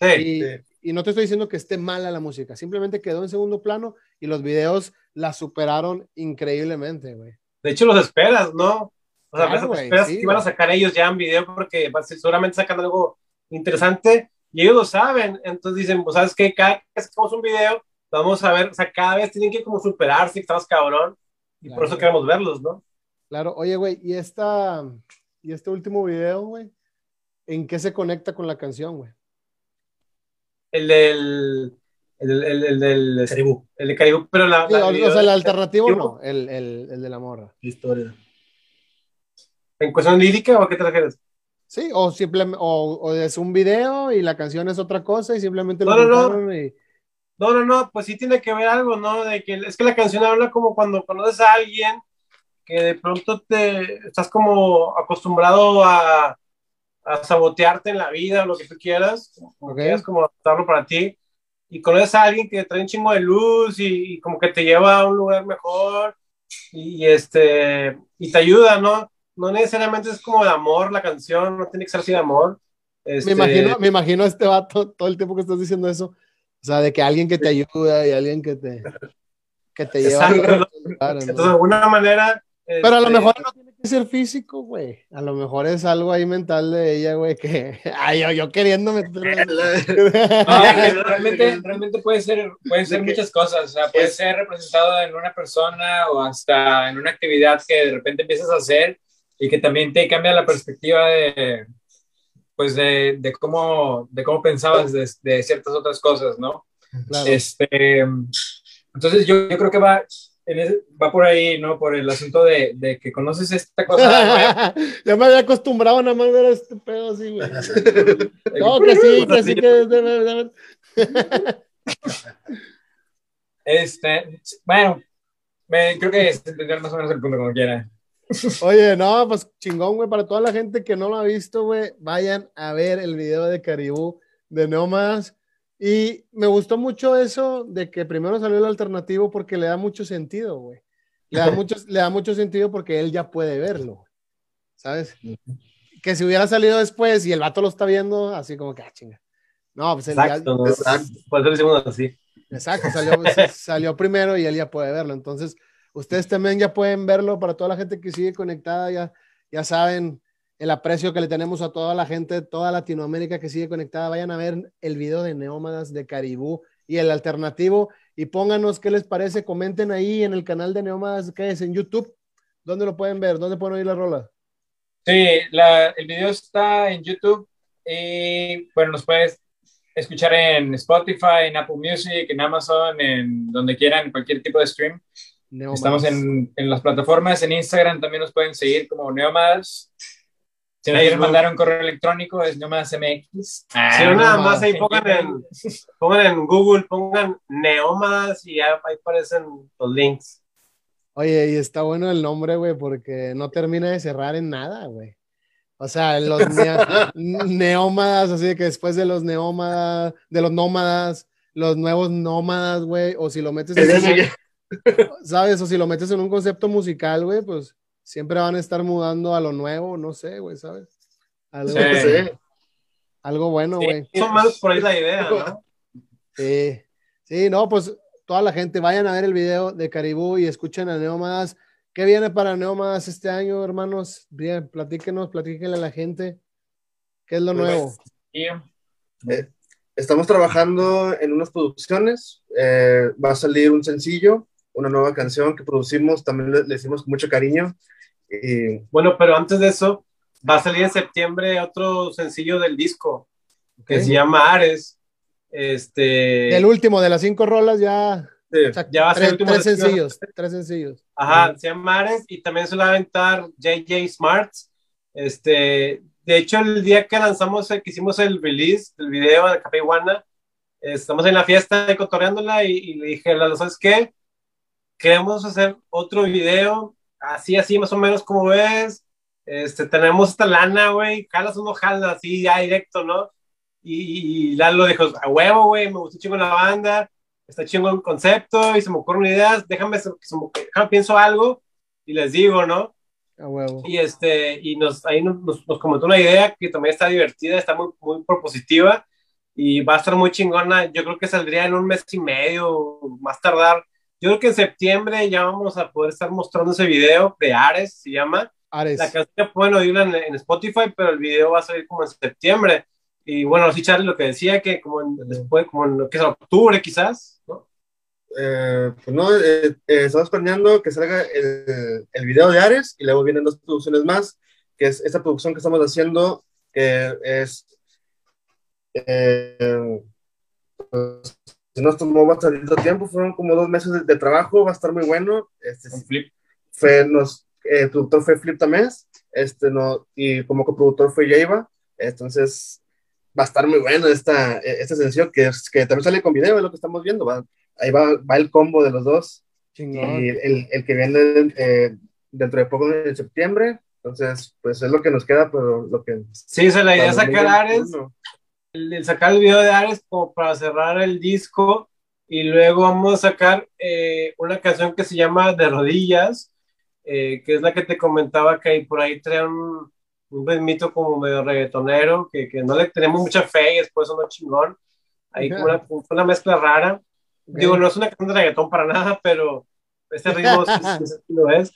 Sí, Y, sí. Y no te estoy diciendo que esté mala la música, simplemente quedó en segundo plano y los videos la superaron increíblemente, güey. de hecho los esperas, ¿no? O sea, Claro, güey, esperas sí, que iban a sacar ellos ya en video porque seguramente sacan algo interesante y ellos lo saben. Entonces dicen, pues, ¿sabes qué? Cada que sacamos un video, vamos a ver, o sea, cada vez tienen que como superarse, estamos cabrón. Y por Claro. eso queremos verlos, ¿no? Claro, oye, güey, y esta y este último video, güey, ¿en qué se conecta con la canción, güey? El del. El, el, el del. Caribú, El de Caribú, pero la. Sí, la- o, sea, el alternativo no, el, el, el de la morra. historia. ¿En cuestión lírica o a qué te refieres? Sí, o simplemente, o, o es un video y la canción es otra cosa y simplemente lo No, no, no. y- No, no, no, pues sí tiene que ver algo, ¿no? De que es que la canción habla como cuando conoces a alguien que de pronto te estás como acostumbrado a, a sabotearte en la vida o lo que tú quieras, como Ok. quieras como adaptarlo para ti, y conoces a alguien que trae un chingo de luz y, y como que te lleva a un lugar mejor y, este y te ayuda, ¿no? No necesariamente es como de amor la canción, no tiene que ser así de amor. Me Este, imagino, me imagino a este vato todo el tiempo que estás diciendo eso. O sea, de que alguien que te ayuda y alguien que te, que te lleva a Exacto. otros lugares, ¿no? Entonces, de alguna manera... Pero a lo este, mejor no tiene que ser físico, güey. A lo mejor es algo ahí mental de ella, güey, que. Ay, yo, yo queriendo meter. No, realmente, realmente puede ser, pueden ser muchas cosas. O sea, puede es- ser representado en una persona o hasta en una actividad que de repente empiezas a hacer y que también te cambia la perspectiva de, pues de, de cómo, de cómo pensabas de, de ciertas otras cosas, ¿no? Claro. Este, entonces yo, yo creo que va, en ese- va por ahí, ¿no? Por el asunto de, de que conoces esta cosa ya me había acostumbrado nada más ver a este pedo así, güey. No, que sí, que sí, que. Este, bueno, me- creo que se entendió más o menos el punto como quiera. Oye, no, pues chingón, güey. Para toda la gente que no lo ha visto, güey, vayan a ver el video de Caribú de Nómadas. Y me gustó mucho eso de que primero salió el alternativo porque le da mucho sentido, güey. Le da mucho, le da mucho sentido porque él ya puede verlo, ¿sabes? que si hubiera salido después y el vato lo está viendo, así como que, ah, chinga. No, pues él ya- Exacto, ¿no? Exacto. Por eso lo hicimos así. Exacto, salió, salió primero y él ya puede verlo. Entonces, ustedes también ya pueden verlo para toda la gente que sigue conectada, ya, ya saben el aprecio que le tenemos a toda la gente de toda Latinoamérica que sigue conectada. Vayan a ver el video de Neómadas de Caribú y el alternativo y pónganos qué les parece. Comenten ahí en el canal de Neómadas que es en YouTube. ¿Dónde lo pueden ver? ¿Dónde pueden oír la rola? Sí, la- el video está en YouTube y bueno, nos puedes escuchar en Spotify, en Apple Music, en Amazon, en donde quieran, en cualquier tipo de stream. Neómadas. Estamos en, en las plataformas, en Instagram también nos pueden seguir como Neomadas. Si quieren Facebook. mandar un correo electrónico es neomadasmx. Ah, Si no, nada no, más ahí pongan en, pongan en Google, pongan Neómadas y ya ahí aparecen los links. Oye, y está bueno el nombre, güey, porque no termina de cerrar en nada, güey. O sea, los neómadas, así de que después de los neómadas, de los nómadas, los nuevos nómadas, güey, o si lo metes en, ¿sabes? O si lo metes en un concepto musical, güey, pues siempre van a estar mudando a lo nuevo, no sé, güey, ¿sabes? Algo, Sí. Sí. algo bueno, Sí. güey. Más o menos por ahí la idea, ¿no? Sí, sí, no, pues toda la gente vayan a ver el video de Caribú y escuchen a Neómadas. ¿Qué viene para Neómadas este año, hermanos? Bien, platíquenos, platíquenle a la gente. ¿Qué es lo Pues, nuevo? Y Estamos trabajando en unas producciones. eh, va a salir un sencillo, una nueva canción que producimos. También le, le hicimos con mucho cariño. Y Bueno, pero antes de eso, va a salir en septiembre otro sencillo del disco que Ok. se llama Ares. Este, El último de las cinco rolas ya. sí, o sea, Ya va a ser tres, el último tres sencillo. sencillos, tres sencillos. Ajá, se llama Ares y también se lo va a aventar JJ Smart. Este, de hecho, el día que lanzamos, el, que hicimos el release del video de Café Iguana, estamos en la fiesta cotorreándola y, y le dije, ¿sabes qué? Queremos hacer otro video, así, así, más o menos como ves. Este, tenemos esta lana, güey, jalas uno, jala, así, ya directo, ¿no? Y, y Lalo dijo, a huevo, güey, me gustó chingo la banda, está chingo el concepto y se me ocurren ideas, déjame, se- se me- déjame pienso algo y les digo, ¿no? A huevo. Y este, y nos, ahí nos, nos- nos comentó una idea que también está divertida, está muy, muy propositiva y va a estar muy chingona. Yo creo que saldría en un mes y medio, más tardar. Yo creo que en septiembre ya vamos a poder estar mostrando ese video de Ares, se llama. Ares. La canción pueden oírla en, en Spotify, pero el video va a salir como en septiembre. Y bueno, sí, Charlie, lo que decía, que como en, después, como en lo que es octubre quizás, ¿no? eh, pues no, eh, eh, estamos planeando que salga el, el video de Ares y luego vienen dos producciones más, que es esta producción que estamos haciendo, que es. Eh, pues, si nos tomó bastante tiempo, fueron como dos meses de, de trabajo, va a estar muy bueno. Este, un flip. fue, nos, eh, el productor fue Flip Tamés, este, no, y como coproductor fue Jaiba, entonces va a estar muy bueno esta, eh, este sencillo que, es- que también sale con video, es lo que estamos viendo, va, ahí va, va el combo de los dos, Chingón. y el, el que viene eh, dentro de poco en septiembre, entonces, pues es lo que nos queda, pero lo que... Sí, o sea, la idea sacar Ares 2021. El, el sacar el video de Ares como para cerrar el disco y luego vamos a sacar eh, una canción que se llama De Rodillas, eh, que es la que te comentaba que ahí por ahí trae un, un ritmito como medio reggaetonero, que, que no le tenemos mucha fe y después sonó chingón. Ahí como una, fue una mezcla rara. Digo, no es una canción de reggaetón para nada, pero este ritmo sí, lo es.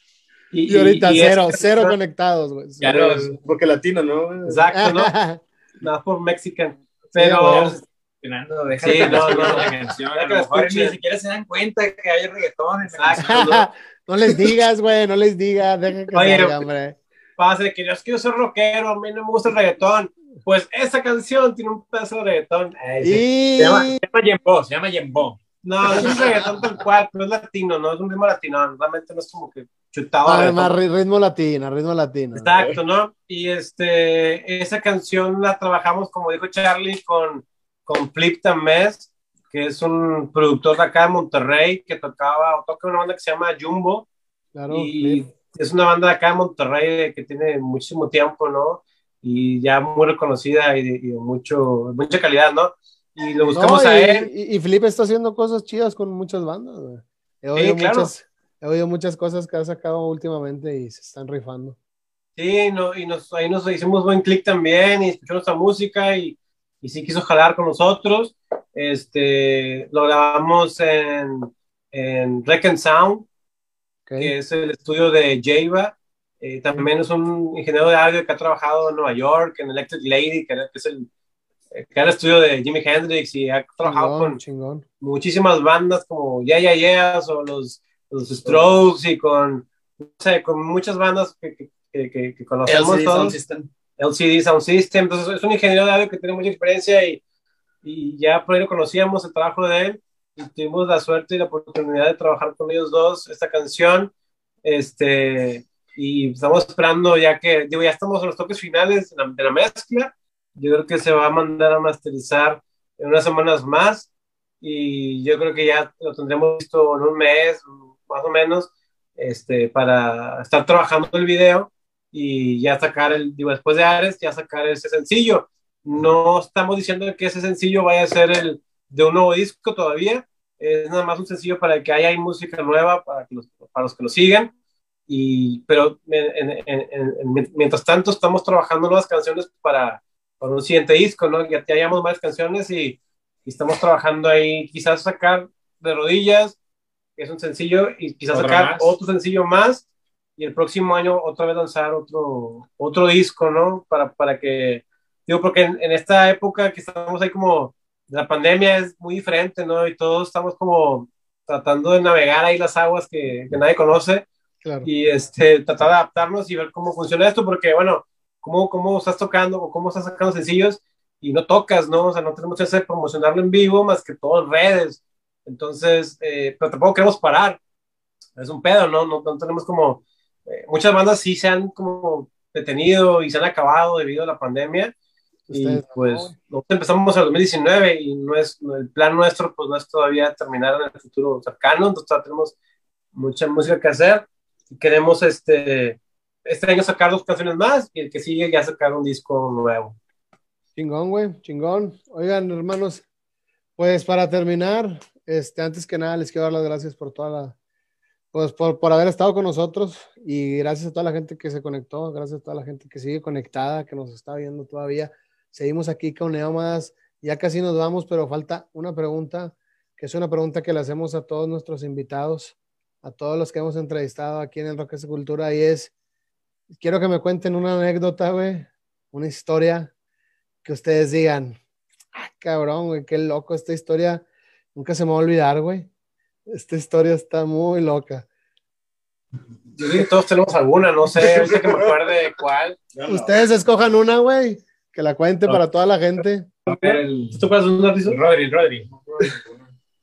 Y ahorita y cero, esa cero conectados, güey. Los- Porque latino, ¿no? Exacto, ¿no? Nada por Mexican. Pero... Fernando, deja Sí, no, no. la canción. A Deja lo que mejor escuchen. ni siquiera se dan cuenta que hay reggaetón. ¿no? les digas, güey, no les digas, dejen que Oye, salga, hombre. pasa de que yo es que yo soy rockero, a mí no me gusta el reggaetón. Pues esa canción tiene un pedazo de reggaetón. Y... Se llama, se llama Yembo, se llama Yembo. No, es un reggaetón tal cual, pero es latino, no es un ritmo latino, realmente no es como que chutado. a Además, ritmo latino, ritmo latino. Exacto, ¿no? Y este, esa canción la trabajamos, como dijo Charlie, con, con Flip Tamés, que es un productor de acá de Monterrey, que tocaba, o toca una banda que se llama Jumbo, Claro, y Flip. es una banda de acá de Monterrey que tiene muchísimo tiempo, ¿no? Y ya muy reconocida y de, y de mucho, mucha calidad, ¿no? Y lo buscamos No, a y, él. y- y Felipe está haciendo cosas chidas con muchas bandas, güey. He oído, claro. muchas, he oído muchas cosas que ha sacado últimamente y se están rifando. Sí, no, y nos, ahí nos hicimos buen clic también y escuchó nuestra música y, y sí quiso jalar con nosotros. Este, lo grabamos en, en Rec and Sound, que es el estudio de Java. Eh, también es un ingeniero de audio que ha trabajado en Nueva York, en Electric Lady, que es el, que era el estudio de Jimi Hendrix y ha trabajado Chingón, con chingón. muchísimas bandas como Yeah Yeah Yeahs o los, los Strokes y con, no sé, con muchas bandas que, que, que, que- conocemos LCD Sound todos. System. LCD Sound System. Entonces, es un ingeniero de audio que tiene mucha experiencia y, y ya por ahí lo conocíamos el trabajo de él y tuvimos la suerte y la oportunidad de trabajar con ellos dos esta canción. Este, y estamos esperando ya que, digo, ya estamos en los toques finales de la, de la mezcla. Yo creo que se va a mandar a masterizar en unas semanas más y yo creo que ya lo tendremos listo en un mes, más o menos, este, para estar trabajando el video y ya sacar el, digo, después de Ares, ya sacar ese sencillo. No estamos diciendo que ese sencillo vaya a ser el de un nuevo disco todavía, es nada más un sencillo para que haya música nueva para, que los, para los que lo sigan. Y, pero en, en, en, mientras tanto estamos trabajando nuevas canciones para, para un siguiente disco, ¿no? Ya, ya hayamos más canciones y, y, estamos trabajando ahí, quizás sacar de rodillas, que es un sencillo, y quizás sacar más? otro sencillo más y el próximo año otra vez lanzar otro, otro disco, ¿no? Para, para que, digo, porque en, en, esta época que estamos ahí como, la pandemia es muy diferente, ¿no? Y todos estamos como tratando de navegar ahí las aguas que, que nadie conoce claro. y este, tratar de adaptarnos y ver cómo funciona esto, porque, bueno, cómo, cómo estás tocando o cómo estás sacando sencillos y no tocas, ¿no? O sea, no tenemos chance de promocionarlo en vivo más que todo en redes. Entonces, eh, pero tampoco queremos parar. Es un pedo, ¿no? No, no tenemos como eh, muchas bandas sí se han como detenido y se han acabado debido a la pandemia. Y pues nosotros empezamos en el 2019 y no es, el plan nuestro pues no es todavía terminar en el futuro cercano, entonces tenemos mucha música que hacer y queremos este, este año sacar dos canciones más y el que sigue ya sacar un disco nuevo. Chingón, güey, chingón. Oigan, hermanos, pues para terminar, este, antes que nada les quiero dar las gracias por toda la, pues por, por, haber estado con nosotros y gracias a toda la gente que se conectó, gracias a toda la gente que sigue conectada, que nos está viendo todavía. Seguimos aquí con Neomas, ya casi nos vamos, pero falta una pregunta, que es una pregunta que le hacemos a todos nuestros invitados, a todos los que hemos entrevistado aquí en el Rock Cultura, y es, quiero que me cuenten una anécdota, güey, una historia que ustedes digan, ah, cabrón, güey, qué loco esta historia, nunca se me va a olvidar, güey. Esta historia está muy loca. Yo que todos tenemos alguna, no sé, ahorita que me acuerde cuál. No, Ustedes no. escojan una, güey, que la cuente no. para toda la gente. ¿Tú puedes un? Rodri, Rodri.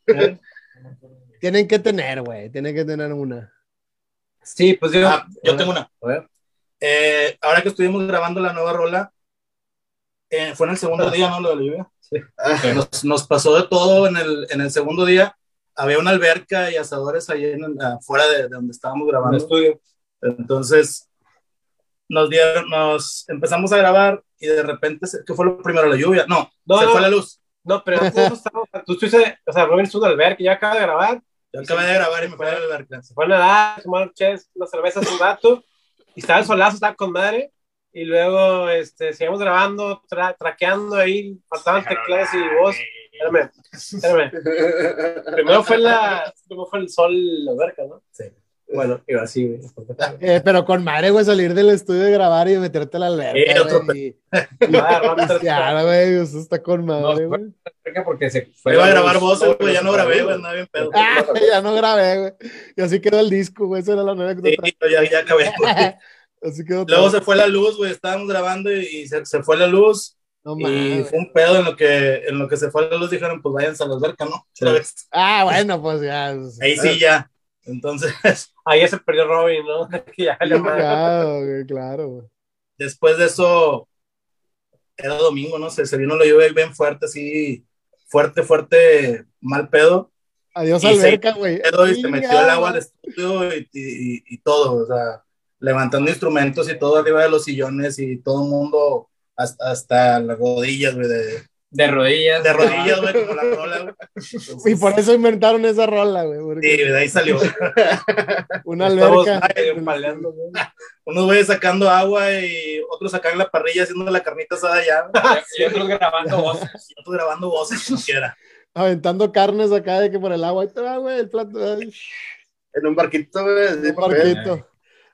¿Eh? Tienen que tener, güey, tienen que tener una. Sí, pues yo. Ah, yo tengo una. Eh, ahora que estuvimos grabando la nueva rola, eh, fue en el segundo día, ¿no? Lo de la lluvia. Sí. Nos, nos, pasó de todo en el, en el segundo día había una alberca y asadores ahí en, afuera de, de, donde estábamos grabando. El estudio. Entonces, nos dieron, nos empezamos a grabar y de repente, ¿qué fue lo primero? ¿La lluvia? No, no se no, fue la luz. No, pero tú estuviste, o sea, Robin estuvo en la alberca, ya acaba de grabar. Yo acabé de grabar y me fui a la alberca. Se fue a nadar, tomar unas cervezas un rato, y estaba el solazo, estaba con madre, y luego este, seguimos grabando, tra traqueando ahí, faltaban teclados y voz. Espérame, espérame. Primero fue, la, primero fue el sol la alberca, ¿no? Sí. Bueno, iba así, güey. Eh, pero con madre, güey, salir del estudio de grabar y meterte a la alberca. Eh, otro güey. Ya, güey, eso está con madre, güey. No, porque se fue. Iba a grabar voces, güey, ya no grabé, güey, andaba bien pedo. Ah, ya no grabé, güey. Y así quedó el disco, güey, esa era la nueva sí, ya, ya acabé, güey. Así quedó Luego todo. se fue la luz, güey, estábamos grabando y, y se, se, fue la luz. No, y fue un pedo en lo que en lo que se fue la luz dijeron, pues váyanse a la alberca, ¿no? Sí. Ah, bueno, pues ya. Ahí sí ya. Entonces, ahí se perdió Robin, ¿no? ya, claro, güey, claro, güey. Después de eso, era domingo, no sé, se vino la lluvia bien fuerte, así, fuerte, fuerte, mal pedo. Adiós Y alberca, güey. Y se metió el agua al estudio y, y, y todo, o sea, levantando instrumentos y todo arriba de los sillones y todo el mundo hasta, hasta las rodillas, güey, de, De rodillas. De rodillas, güey, como la rola, güey. Y por eso inventaron esa rola, güey. porque Sí, de ahí salió. Una Estamos alberca. paleando, güey. Unos güeyes sacando agua y otros acá en la parrilla haciendo la carnita asada allá. güey. Y otros grabando voces. Y otros grabando voces como quiera. Aventando carnes acá de que por el agua. Ahí va, güey, el plato. ay, En un barquito, güey. de Un papel. barquito.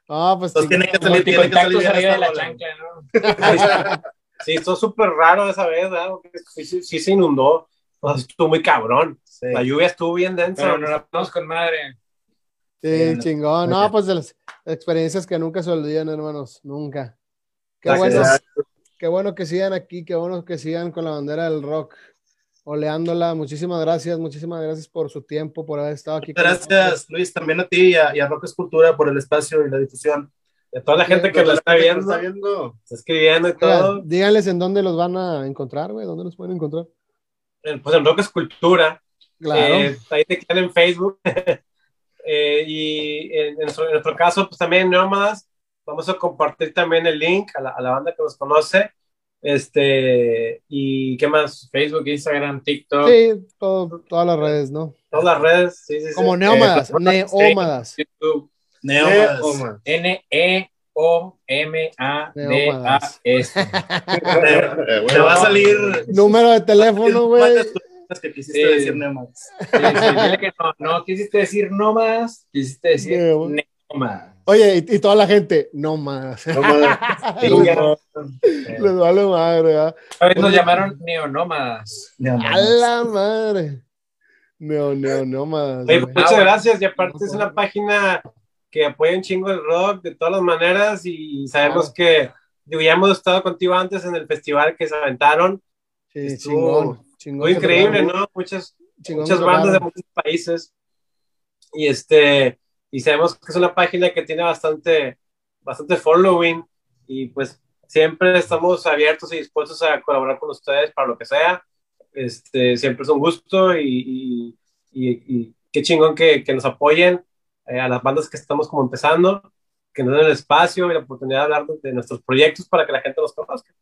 Ah, pues Entonces tiene que salir, tiene que salir arriba de la chancla, ¿no? Sí, estuvo súper raro esa vez, ¿verdad? Porque Sí, sí, sí se inundó. O sea, estuvo muy cabrón. Sí. La lluvia estuvo bien densa. Pero nos la pasamos con madre. Sí, Sí, chingón. No, pues de las experiencias que nunca se olvidan, hermanos. Nunca. Qué Gracias. bueno, qué bueno que sigan aquí, qué bueno que sigan con la bandera del rock, oleándola. Muchísimas gracias, muchísimas gracias por su tiempo, por haber estado aquí. Gracias, Luis, también a ti y a, y a Rock Escultura por el espacio y la difusión. De toda la gente que lo está ¿Quién viendo, está viendo? está escribiendo y todo. Díganles en dónde los van a encontrar, güey, dónde los pueden encontrar. Pues en Rock Escultura. Claro. Eh, ahí te quedan en Facebook. Eh, y en, en nuestro, en nuestro caso, pues también Nómadas, vamos a compartir también el link a la, a la banda que nos conoce. Este, y qué más, Facebook, Instagram, TikTok, sí, todo- todas las redes, ¿no? todas las redes, sí, sí, sí. Como neómadas, Eh, pues, neómadas. YouTube. E N-E-O-M-A-D-A-S. Eh, Te va a salir. Número de teléfono, güey. Que quisiste Sí. decir Neomas. Sí, sí, dile que no, no quisiste decir no más, quisiste decir Neo. más. Oye, y, y toda la gente, no más. No mames. Les les vale madre, ¿verdad? A veces nos llamaron neonómadas. A la madre. Oye, güey. pues, muchas Ah, gracias. Y aparte es una página que apoya un chingo el rock de todas las maneras. Y sabemos que digo, ya hemos estado contigo antes en el festival que se aventaron. Sí, estuvo- chingón. chingón Muy increíble, ¿no? Muchas, chingón muchas bandas de muchos países. Y este, y sabemos que es una página que tiene bastante, bastante following. Y pues siempre estamos abiertos y dispuestos a colaborar con ustedes para lo que sea. Este, siempre es un gusto y, y, y- y qué chingón que, que nos apoyen eh, a las bandas que estamos como empezando, que nos den el espacio y la oportunidad de hablar de nuestros proyectos para que la gente nos conozca.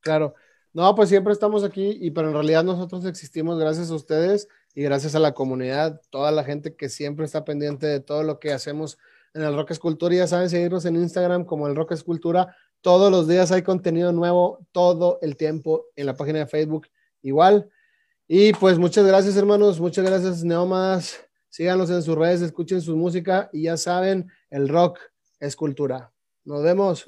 Claro. No, pues siempre estamos aquí, y pero en realidad nosotros existimos gracias a ustedes y gracias a la comunidad, toda la gente que siempre está pendiente de todo lo que hacemos en el Rock Escultura. Ya saben seguirnos en Instagram como el Rock Escultura. Todos los días hay contenido nuevo, todo el tiempo en la página de Facebook igual. Y pues muchas gracias, hermanos. Muchas gracias, Neomas. Síganos en sus redes, escuchen su música y ya saben, el rock es cultura. Nos vemos.